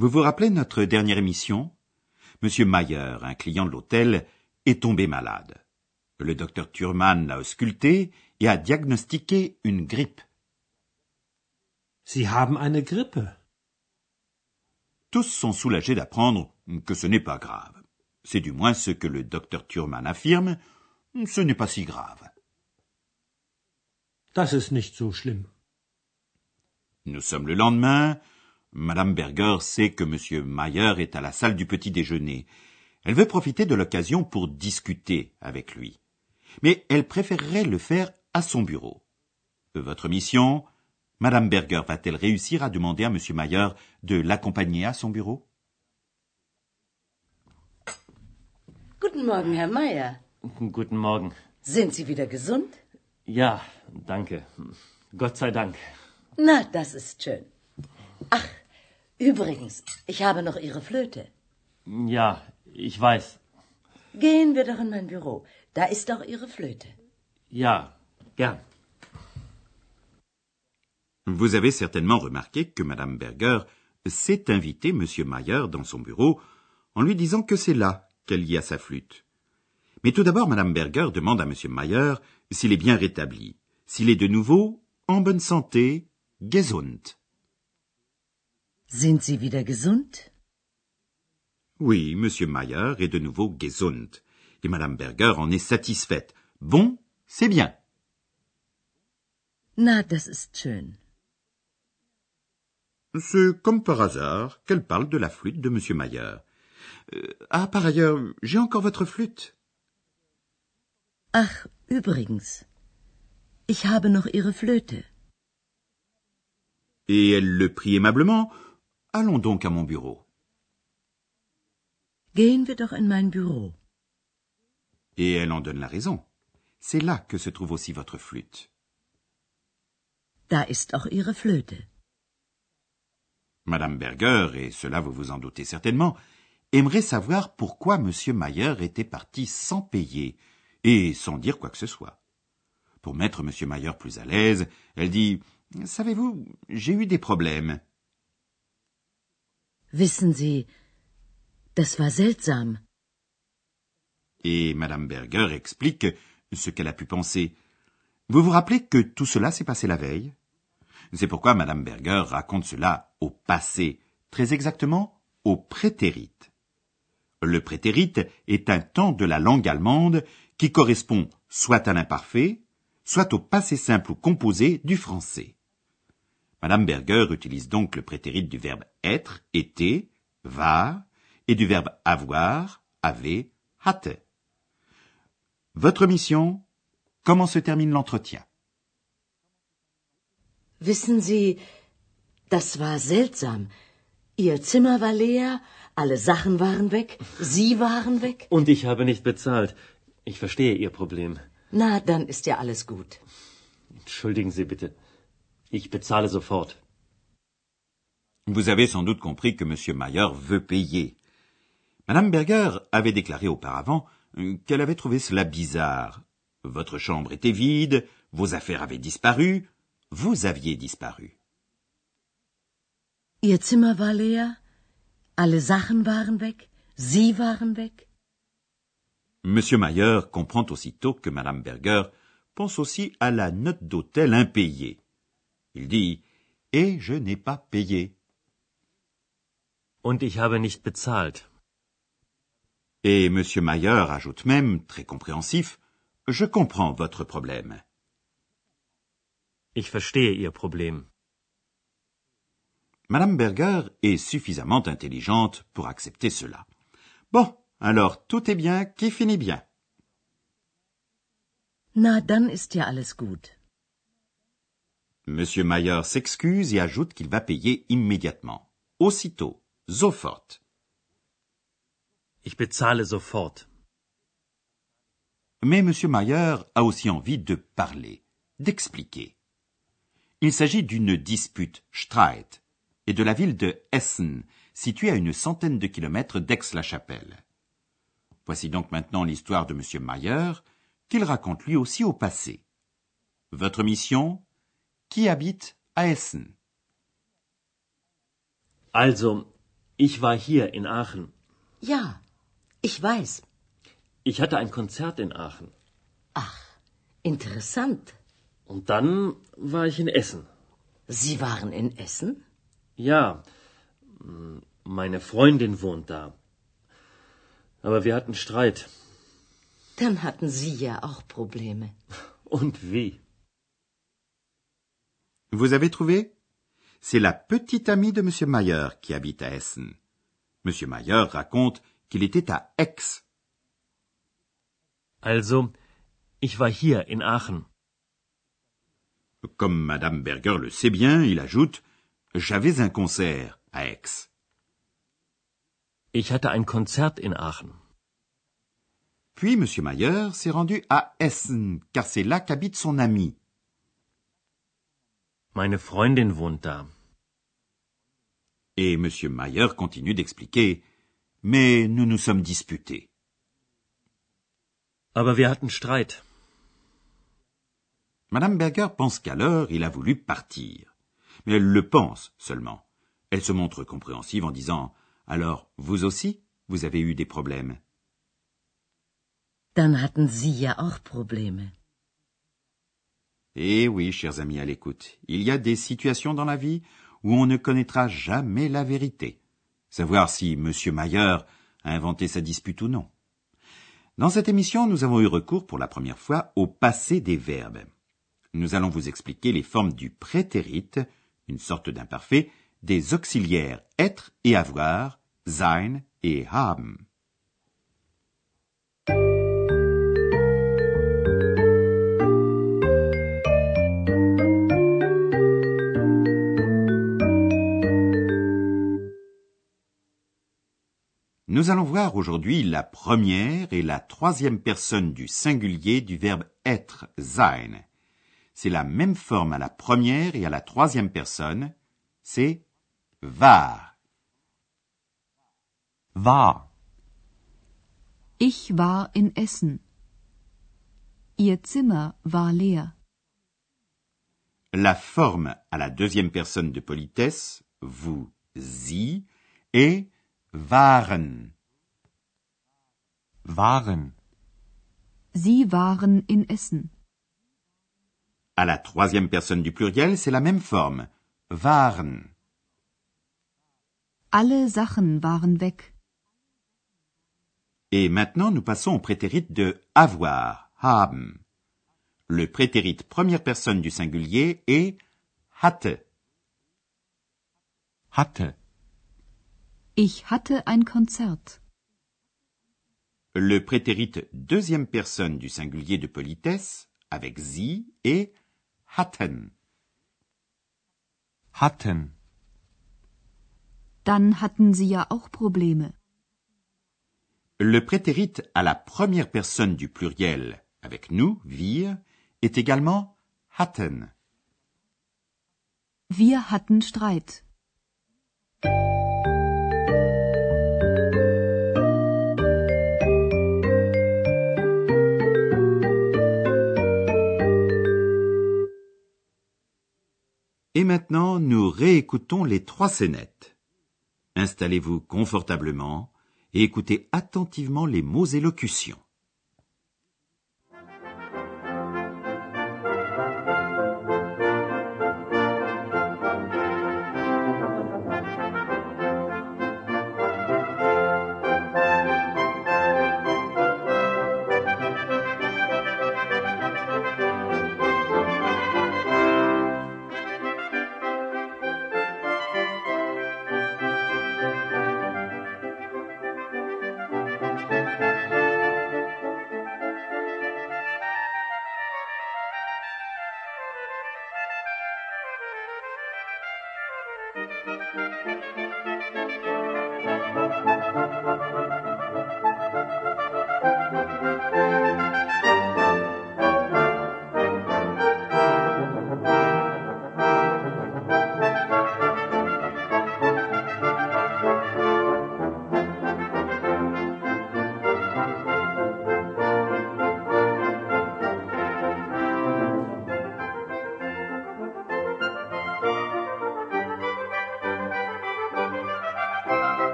Vous vous rappelez notre dernière émission? Monsieur Mayer, un client de l'hôtel, est tombé malade. Le docteur Thurman l'a ausculté et a diagnostiqué une grippe. Sie haben eine Grippe? Tous sont soulagés d'apprendre que ce n'est pas grave. C'est du moins ce que le docteur Thurman affirme. Ce n'est pas si grave. Das ist nicht so schlimm. Nous sommes le lendemain. Madame Berger sait que Monsieur Mayer est à la salle du petit déjeuner. Elle veut profiter de l'occasion pour discuter avec lui. Mais elle préférerait le faire à son bureau. Votre mission Madame Berger va-t-elle réussir à demander à Monsieur Mayer de l'accompagner à son bureau? Guten Morgen, Herr Meier. Guten Morgen. Sind Sie wieder gesund? Ja, danke. Gott sei Dank. Na, das ist schön. Ach, übrigens, ich habe noch Ihre Flöte. Ja, ich weiß. Gehen wir doch in mein Büro. Da ist auch Ihre Flöte. Ja, gern. Vous avez certainement remarqué que Madame Berger sait inviter Monsieur Mayer dans son bureau en lui disant que c'est là qu'elle y a sa flûte. Mais tout d'abord, Madame Berger demande à Monsieur Mayer s'il est bien rétabli, s'il est de nouveau en bonne santé, gesund. Sind Sie wieder gesund? Oui, Monsieur Mayer est de nouveau gesund. Et Madame Berger en est satisfaite. Bon, c'est bien. Na, das ist schön. C'est comme par hasard qu'elle parle de la flûte de Monsieur Mayer. Euh, ah, par ailleurs, j'ai encore votre flûte. Ach, übrigens, ich habe noch Ihre Flöte. Et elle le prie aimablement. Allons donc à mon bureau. Gehen wir doch in mein Büro. Et elle en donne la raison. C'est là que se trouve aussi votre flûte. Da ist auch Ihre Flöte. Madame Berger, et cela vous vous en doutez certainement, aimerait savoir pourquoi M. Mayer était parti sans payer et sans dire quoi que ce soit. Pour mettre M. Mayer plus à l'aise, elle dit Savez-vous, j'ai eu des problèmes. Wissen Sie, das war seltsam. Et Madame Berger explique ce qu'elle a pu penser. Vous vous rappelez que tout cela s'est passé la veille? C'est pourquoi Madame Berger raconte cela au passé, très exactement au prétérite. Le prétérite est un temps de la langue allemande qui correspond soit à l'imparfait, soit au passé simple ou composé du français. Madame Berger utilise donc le prétérite du verbe être, été, war, et du verbe avoir, avait, hatte. Votre mission Comment se termine l'entretien? Wissen Sie, das war seltsam. Ihr Zimmer war leer, alle Sachen waren weg, Sie waren weg. Und ich habe nicht bezahlt. Ich verstehe Ihr Problem. Na, dann ist ja alles gut. Entschuldigen Sie bitte. Ich bezahle sofort. Vous avez sans doute compris que M. Mayer veut payer. Madame Berger avait déclaré auparavant euh, qu'elle avait trouvé cela bizarre. Votre chambre était vide, vos affaires avaient disparu, vous aviez disparu. Ihr Zimmer war leer, alle Sachen waren weg, Sie waren weg. Monsieur Mayer comprend aussitôt que Madame Berger pense aussi à la note d'hôtel impayée. Il dit Et je n'ai pas payé. Und ich habe nicht bezahlt. Et Monsieur Mayer ajoute même, très compréhensif, Je comprends votre problème. Ich verstehe Ihr Problem. Madame Berger est suffisamment intelligente pour accepter cela. Bon, alors tout est bien qui finit bien. Na, dann ist ja alles gut. Monsieur Mayer s'excuse et ajoute qu'il va payer immédiatement. Aussitôt, sofort. Ich bezahle sofort. Mais M. Mayer a aussi envie de parler, d'expliquer. Il s'agit d'une dispute, Streit, et de la ville de Essen, située à une centaine de kilomètres d'Aix-la-Chapelle. Voici donc maintenant l'histoire de M. Mayer, qu'il raconte lui aussi au passé. Votre mission? Qui habite à Essen Also, ich war hier in Aachen. Ja, ich weiß. Ich hatte ein Konzert in Aachen. Ach, interessant. Und dann war ich in Essen. Sie waren in Essen? Ja, meine Freundin wohnt da. Aber wir hatten Streit. Dann hatten Sie ja auch Probleme. Und wie? Vous avez trouvé? C'est la petite amie de M. Mayer qui habite à Essen. M. Mayer raconte qu'il était à Aix. Also, ich war hier in Aachen. Comme Madame Berger le sait bien, il ajoute J'avais un concert à Aix. Ich hatte ein Konzert in Aachen. Puis M. Mayer s'est rendu à Essen, car c'est là qu'habite son ami. Meine Freundin wohnt da. Et M. Mayer continue d'expliquer Mais nous nous sommes disputés. Aber wir hatten Streit. Madame Berger pense qu'alors il a voulu partir. Mais elle le pense seulement. Elle se montre compréhensive en disant Alors, vous aussi, vous avez eu des problèmes? Dann hatten Sie ja auch Probleme. Eh oui, chers amis à l'écoute, il y a des situations dans la vie où on ne connaîtra jamais la vérité. Savoir si M. Mayer a inventé sa dispute ou non. Dans cette émission, nous avons eu recours pour la première fois au passé des verbes. Nous allons vous expliquer les formes du prétérite, une sorte d'imparfait, des auxiliaires être et avoir, sein et haben. Nous allons voir aujourd'hui la première et la troisième personne du singulier du verbe être, sein. C'est la même forme à la première et à la troisième personne. C'est war. War. Ich war in Essen. Ihr Zimmer war leer. La forme à la deuxième personne de politesse, vous, sie, est waren. Waren. Sie waren in Essen. À la troisième personne du pluriel, c'est la même forme. Waren. Alle Sachen waren weg. Et maintenant, nous passons au prétérit de avoir, haben. Le prétérit première personne du singulier est hatte. Hatte. Ich hatte ein Konzert. Le prétérit deuxième personne du singulier de politesse, avec sie, est hatten. Hatten. Dann hatten Sie ja auch Probleme. Le prétérit à la première personne du pluriel, avec nous, wir, est également hatten. Wir hatten Streit. Et maintenant, nous réécoutons les trois scénettes. Installez-vous confortablement et écoutez attentivement les mots et locutions.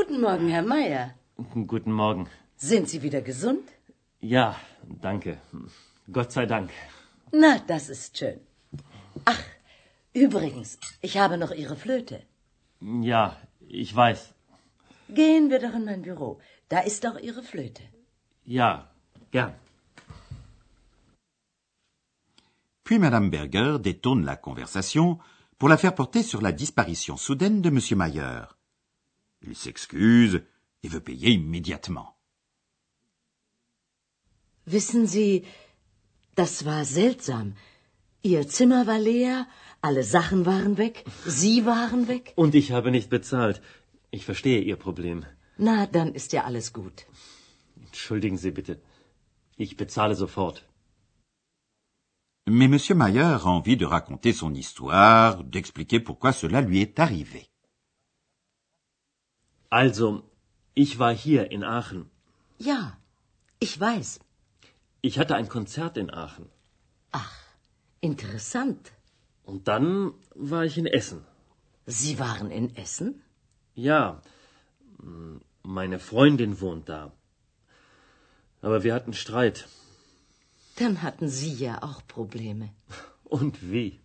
Guten Morgen, Herr Meier. Guten Morgen. Sind Sie wieder gesund? Ja, danke. Gott sei Dank. Na, das ist schön. Ach, übrigens, ich habe noch Ihre Flöte. Ja, ich weiß. Gehen wir doch in mein Büro. Da ist doch Ihre Flöte. Ja, gern. Puis Madame Berger détourne la conversation pour la faire porter sur la disparition soudaine de Monsieur Mayer. Il s'excuse et veut payer immédiatement. Wissen Sie, das war seltsam. Ihr Zimmer war leer, alle Sachen waren weg, Sie waren weg. Und ich habe nicht bezahlt. Ich verstehe Ihr Problem. Na, dann ist ja alles gut. Entschuldigen Sie bitte. Ich bezahle sofort. Mais Monsieur Mayer a envie de raconter son histoire, d'expliquer pourquoi cela lui est arrivé. Also, ich war hier in Aachen. Ja, ich weiß. Ich hatte ein Konzert in Aachen. Ach, interessant. Und dann war ich in Essen. Sie waren in Essen? Ja, m, meine Freundin wohnt da. Aber wir hatten Streit. Dann hatten Sie ja auch Probleme. Und wie?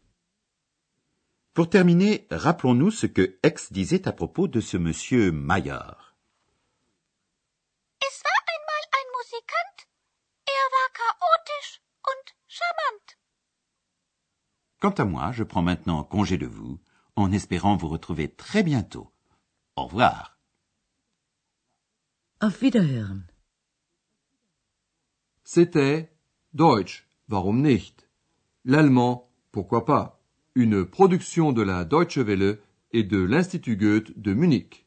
Pour terminer, rappelons-nous ce que X disait à propos de ce Monsieur Mayer. Es war einmal ein Musikant. Er war chaotisch und charmant. Quant à moi, je prends maintenant congé de vous, en espérant vous retrouver très bientôt. Au revoir. Auf Wiederhören. C'était Deutsch, warum nicht? L'allemand, pourquoi pas? Une production de la Deutsche Welle et de l'Institut Goethe de Munich.